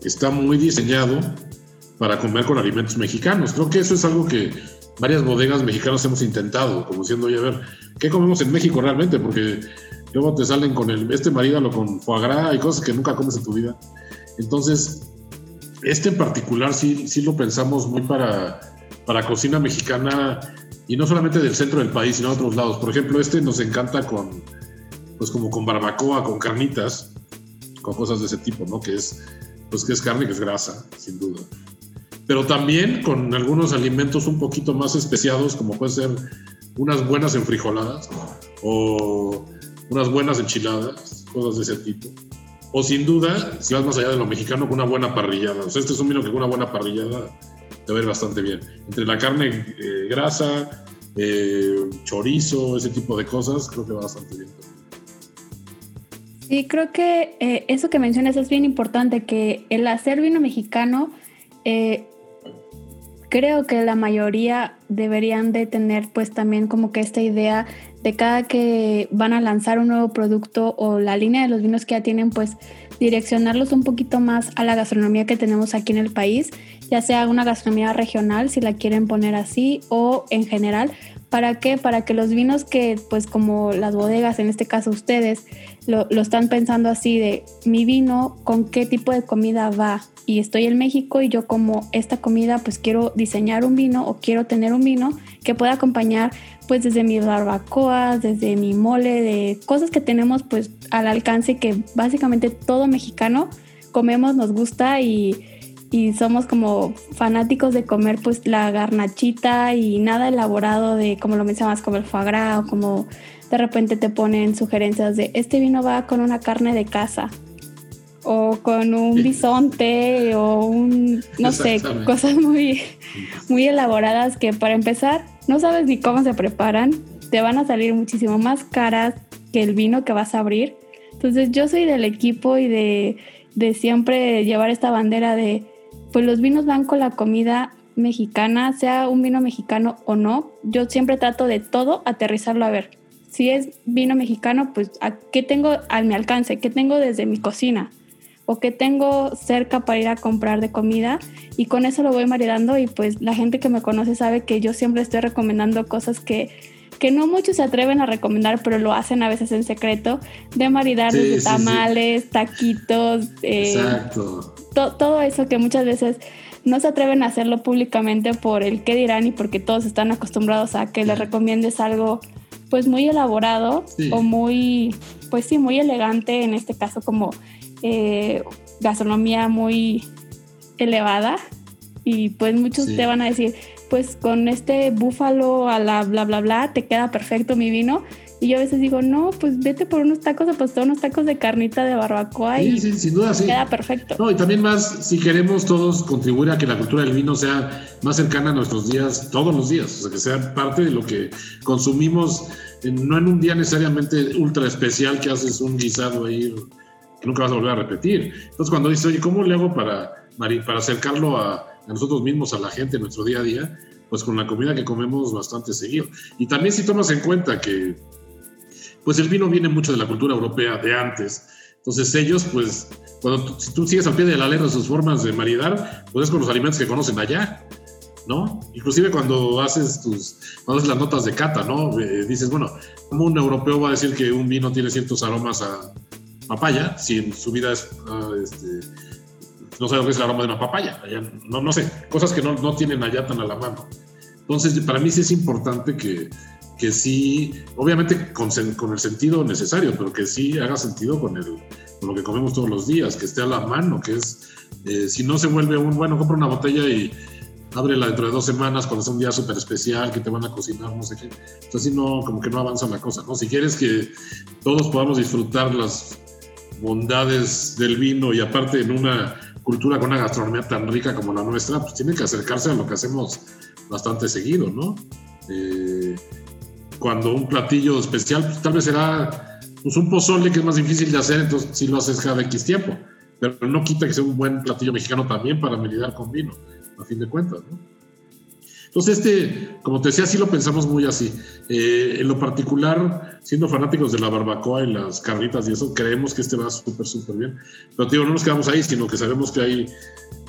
está muy diseñado para comer con alimentos mexicanos. Creo que eso es algo que varias bodegas mexicanas hemos intentado, como diciendo, oye, a ver, ¿qué comemos en México realmente? Porque luego te salen con el, este marídalo con foie gras y cosas que nunca comes en tu vida. Entonces, este en particular sí, sí lo pensamos muy para, para cocina mexicana y no solamente del centro del país, sino de otros lados. Por ejemplo, este nos encanta con, pues como con barbacoa, con carnitas, con cosas de ese tipo, ¿no? Que es, pues que es carne, que es grasa, sin duda pero también con algunos alimentos un poquito más especiados, como puede ser unas buenas enfrijoladas o unas buenas enchiladas, cosas de ese tipo. O sin duda, si vas más allá de lo mexicano, con una buena parrillada. O sea, este es un vino que con una buena parrillada te va a ir bastante bien. Entre la carne eh, grasa, eh, chorizo, ese tipo de cosas, creo que va bastante bien. Sí, creo que eh, eso que mencionas es bien importante, que el hacer vino mexicano creo que la mayoría deberían de tener pues también como que esta idea de cada que van a lanzar un nuevo producto o la línea de los vinos que ya tienen pues direccionarlos un poquito más a la gastronomía que tenemos aquí en el país, ya sea una gastronomía regional si la quieren poner así o en general, ¿Para qué? Para que los vinos que, pues como las bodegas, en este caso ustedes, lo, lo, están pensando así de mi vino, con qué tipo de comida va. Y estoy en México y yo como esta comida, pues quiero diseñar un vino o quiero tener un vino que pueda acompañar pues desde mi barbacoa, desde mi mole, de cosas que tenemos pues al alcance que básicamente todo mexicano comemos, nos gusta y y somos como fanáticos de comer pues la garnachita y nada elaborado de como lo mencionabas como el foie gras o como de repente te ponen sugerencias de este vino va con una carne de casa o con un bisonte o un no sé cosas muy muy elaboradas que para empezar no sabes ni cómo se preparan te van a salir muchísimo más caras que el vino que vas a abrir entonces yo soy del equipo y de de siempre llevar esta bandera de pues los vinos van con la comida mexicana, sea un vino mexicano o no. Yo siempre trato de todo aterrizarlo a ver. Si es vino mexicano, pues ¿a qué tengo a mi alcance? ¿Qué tengo desde mi cocina? ¿O qué tengo cerca para ir a comprar de comida? Y con eso lo voy maridando y pues la gente que me conoce sabe que yo siempre estoy recomendando cosas que, que no muchos se atreven a recomendar, pero lo hacen a veces en secreto, de maridar desde tamales, taquitos. Eh, Exacto. todo eso que muchas veces no se atreven a hacerlo públicamente por el qué dirán y porque todos están acostumbrados a que les recomiendes algo pues muy elaborado o muy, pues sí, muy elegante, en este caso como eh, gastronomía muy elevada y pues muchos te van a decir, pues con este búfalo a la bla bla bla te queda perfecto mi vino y yo a veces digo, no, pues vete por unos tacos, apostar unos tacos de carnita de barbacoa y sin duda, sí. queda perfecto. No, y también más, si queremos todos contribuir a que la cultura del vino sea más cercana a nuestros días, todos los días, o sea, que sea parte de lo que consumimos, no en un día necesariamente ultra especial que haces un guisado ahí que nunca vas a volver a repetir. Entonces, cuando dices, oye, ¿cómo le hago para, para acercarlo a, a nosotros mismos, a la gente en nuestro día a día? Pues con la comida que comemos bastante seguido. Y también si tomas en cuenta que pues el vino viene mucho de la cultura europea de antes. Entonces ellos, pues, cuando si tú sigues al pie de la letra sus formas de maridar, pues es con los alimentos que conocen allá, ¿no? Inclusive cuando haces tus, haces las notas de cata, ¿no? Eh, dices, bueno, ¿cómo un europeo va a decir que un vino tiene ciertos aromas a papaya si en su vida es, ah, este, no lo que es el aroma de una papaya? no, no sé, cosas que no, no tienen allá tan a la mano. Entonces, para mí sí es importante que, que sí, obviamente con, con, el sentido necesario, pero que sí haga sentido con, lo que comemos todos los días, que esté a la mano, que es, eh, si no se vuelve un, bueno, compra una botella y ábrela dentro de dos semanas cuando es un día súper especial, que te van a cocinar, no sé qué. Entonces, no, como que no avanza la cosa, ¿no? Si quieres que todos podamos disfrutar las bondades del vino y aparte en una cultura con una gastronomía tan rica como la nuestra, pues tienen que acercarse a lo que hacemos bastante seguido, ¿no? Eh, cuando un platillo especial, pues, tal vez será pues, un pozole que es más difícil de hacer, entonces sí lo haces cada X tiempo. Pero no quita que sea un buen platillo mexicano también para medidar con vino, a fin de cuentas, ¿no? Entonces, este, como te decía, sí lo pensamos muy así. Eh, en lo particular, siendo fanáticos de la barbacoa y las carnitas y eso, creemos que este va súper, súper bien. Pero, tío, no nos quedamos ahí, sino que sabemos que hay,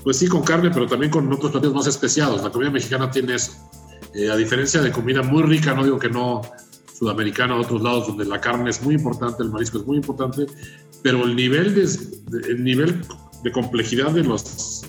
pues sí, con carne, pero también con otros platillos más especiados. La comida mexicana tiene eso. Eh, a diferencia de comida muy rica, no digo que no sudamericana otros lados donde la carne es muy importante, el marisco es muy importante, pero el nivel de, el nivel de complejidad de los,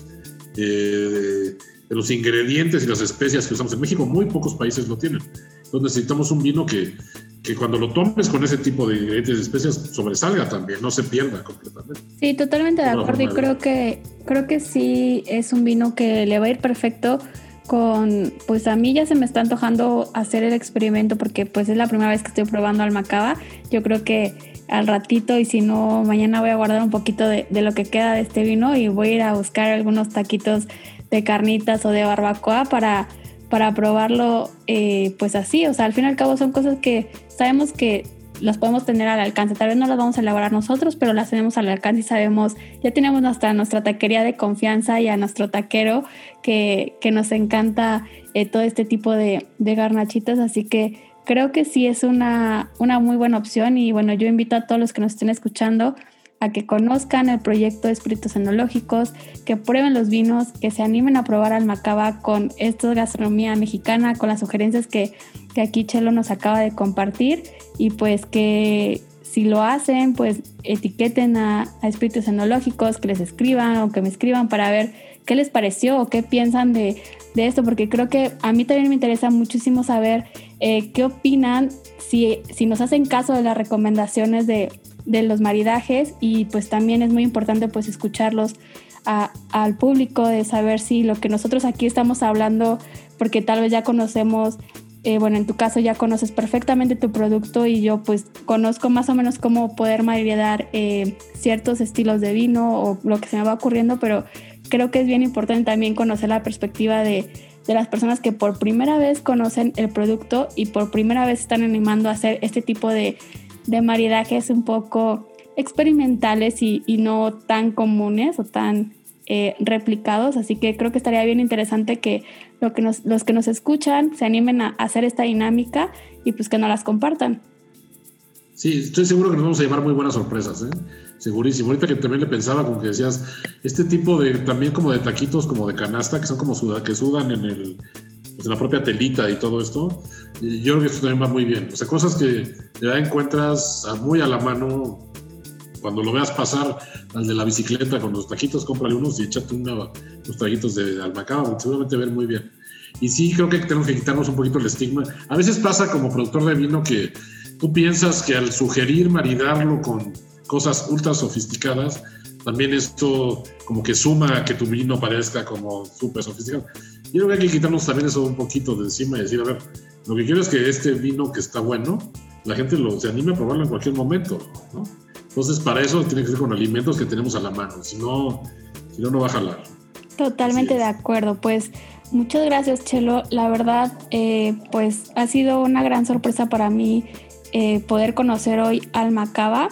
eh, de, los ingredientes y las especias que usamos en México, muy pocos países lo tienen. Entonces necesitamos un vino que, que cuando lo tomes con ese tipo de ingredientes y especias sobresalga también, no se pierda completamente. Sí, totalmente de acuerdo y creo que, creo que sí es un vino que le va a ir perfecto con, pues a mí ya se me está antojando hacer el experimento porque pues es la primera vez que estoy probando almacaba. Yo creo que al ratito y si no, mañana voy a guardar un poquito de, lo que queda de este vino y voy a ir a buscar algunos taquitos de carnitas o de barbacoa para, para probarlo eh, pues así. O sea, al fin y al cabo son cosas que sabemos que las podemos tener al alcance. Tal vez no las vamos a elaborar nosotros, pero las tenemos al alcance y sabemos, ya tenemos nuestra, nuestra taquería de confianza y a nuestro taquero que, que nos encanta eh, todo este tipo de, de garnachitas. Así que creo que sí es una, una muy buena opción y bueno, yo invito a todos los que nos estén escuchando que conozcan el proyecto de espíritus enológicos, que prueben los vinos, que se animen a probar al Macaba con esta gastronomía mexicana, con las sugerencias que, que aquí Chelo nos acaba de compartir. Y pues que si lo hacen, pues etiqueten a, a espíritus enológicos, que les escriban o que me escriban para ver qué les pareció o qué piensan de, de esto, porque creo que a mí también me interesa muchísimo saber eh, qué opinan, si, si nos hacen caso de las recomendaciones de, de los maridajes y pues también es muy importante pues escucharlos al público, de saber si lo que nosotros aquí estamos hablando, porque tal vez ya conocemos, eh, bueno, en tu caso ya conoces perfectamente tu producto y yo pues conozco más o menos cómo poder maridar eh, ciertos estilos de vino o lo que se me va ocurriendo, pero creo que es bien importante también conocer la perspectiva de, de las personas que por primera vez conocen el producto y por primera vez están animando a hacer este tipo de de maridajes un poco experimentales y, no tan comunes o tan eh, replicados, así que creo que estaría bien interesante que, lo que los que nos escuchan se animen a hacer esta dinámica y pues que no las compartan. Sí, estoy seguro que nos vamos a llevar muy buenas sorpresas, ¿eh? segurísimo. Ahorita que también le pensaba, como que decías, este tipo de, también como de taquitos, como de canasta, que son como suda, que sudan en el, la propia telita y todo esto, yo creo que esto también va muy bien. O sea, cosas que ya encuentras muy a la mano cuando lo veas pasar al de la bicicleta con los taquitos, cómprale unos y échate unos taquitos de almacaba, seguramente ven muy bien. Y sí, creo que tenemos que quitarnos un poquito el estigma. A veces pasa como productor de vino que tú piensas que al sugerir maridarlo con cosas ultra sofisticadas, también esto como que suma a que tu vino parezca como súper sofisticado. Yo creo que hay que quitarnos también eso un poquito de encima y decir, a ver, lo que quiero es que este vino que está bueno, la gente lo, se anime a probarlo en cualquier momento, ¿no? Entonces, para eso tiene que ser con alimentos que tenemos a la mano, si no, si no, no va a jalar. Totalmente de acuerdo, pues muchas gracias Chelo, la verdad, eh, pues ha sido una gran sorpresa para mí eh, poder conocer hoy al Macaba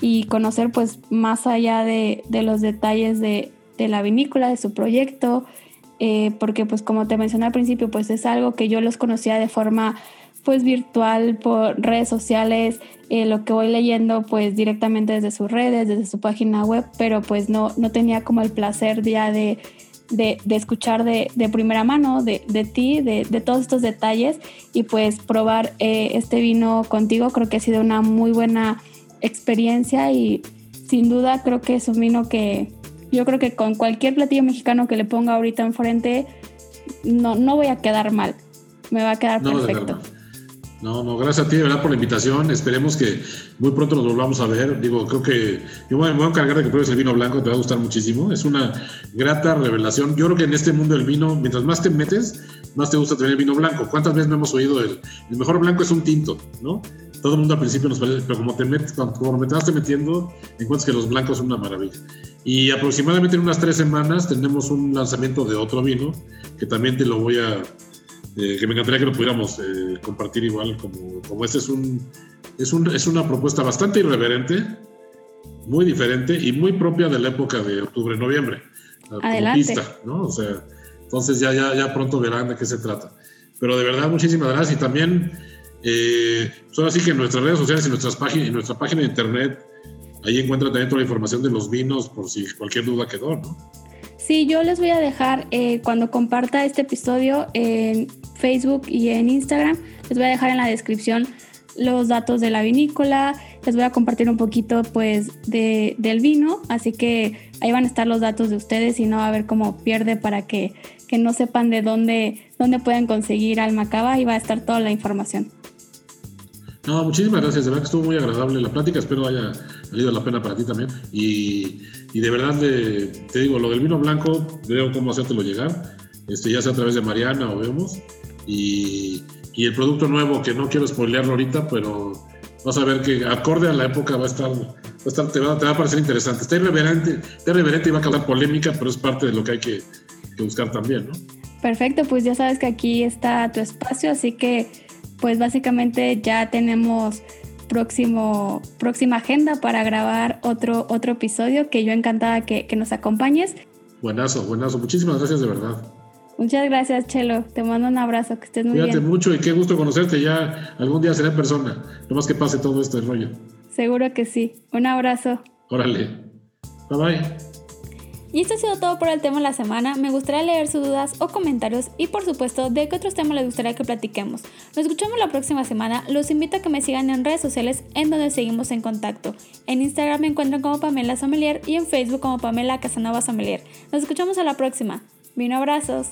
y conocer pues más allá de, de los detalles de, de la vinícola, de su proyecto, eh, porque pues como te mencioné al principio, pues es algo que yo los conocía de forma pues virtual por redes sociales, eh, lo que voy leyendo pues directamente desde sus redes, desde su página web, pero pues no, no tenía como el placer ya de, de, escuchar de, de, primera mano de, ti, de, todos estos detalles. Y pues probar eh, este vino contigo creo que ha sido una muy buena experiencia y sin duda creo que es un vino que, yo creo que con cualquier platillo mexicano que le ponga ahorita enfrente, no, no voy a quedar mal. Me va a quedar perfecto. No, no, gracias a ti, de verdad, por la invitación. Esperemos que muy pronto nos volvamos a ver. Digo, creo que yo me voy a encargar de que pruebes el vino blanco, te va a gustar muchísimo. Es una grata revelación. Yo creo que en este mundo del vino, mientras más te metes, más te gusta tener vino blanco. ¿Cuántas veces no hemos oído el, el mejor blanco es un tinto, ¿no? Todo el mundo al principio nos parece, pero como te metes, como te vas metiendo, encuentras que los blancos son una maravilla. Y aproximadamente en unas tres semanas tenemos un lanzamiento de otro vino que también te lo voy a. Eh, que me encantaría que lo pudiéramos eh, compartir igual, como, como este es un, es un. Es una propuesta bastante irreverente, muy diferente y muy propia de la época de octubre-noviembre. Adelante. ¿no? O sea, Entonces ya, ya, ya pronto verán de qué se trata. Pero de verdad, muchísimas gracias. Y también, eh, solo pues así que en nuestras redes sociales y nuestras páginas, en nuestra página de internet, ahí encuentran también toda la información de los vinos por si cualquier duda quedó, ¿no? Sí, yo les voy a dejar eh, cuando comparta este episodio en Facebook y en Instagram, les voy a dejar en la descripción los datos de la vinícola, les voy a compartir un poquito pues de, del vino, así que ahí van a estar los datos de ustedes y no va a ver cómo pierde para que, que no sepan de dónde, dónde pueden conseguir Almacaba y va a estar toda la información. No, muchísimas gracias, de verdad que estuvo muy agradable la plática, espero haya valido la pena para ti también. Y, y de verdad te digo, lo del vino blanco, veo cómo hacértelo llegar, este, ya sea a través de Mariana o vemos y y el producto nuevo, que no quiero spoilearlo ahorita, pero vas a ver que acorde a la época va a estar, va a estar te, va, a parecer interesante. Está irreverente, está irreverente y va a causar polémica, pero es parte de lo que hay que, que buscar también, ¿no? Perfecto, pues ya sabes que aquí está tu espacio, así que pues básicamente ya tenemos próximo, próxima agenda para grabar otro, otro episodio que yo encantada que, que nos acompañes. Buenazo, buenazo. Muchísimas gracias de verdad. Muchas gracias, Chelo. Te mando un abrazo, que estés muy Cuídate mucho y qué gusto conocerte. Ya algún día seré en persona. No más que pase todo este rollo. Seguro que sí. Un abrazo. Órale. Bye bye. Y esto ha sido todo por el tema de la semana. Me gustaría leer sus dudas o comentarios y por supuesto de qué otros temas les gustaría que platiquemos. Nos escuchamos la próxima semana. Los invito a que me sigan en redes sociales en donde seguimos en contacto. En Instagram me encuentran como Pamela Sommelier y en Facebook como Pamela Casanova Sommelier. Nos escuchamos a la próxima. Vino abrazos.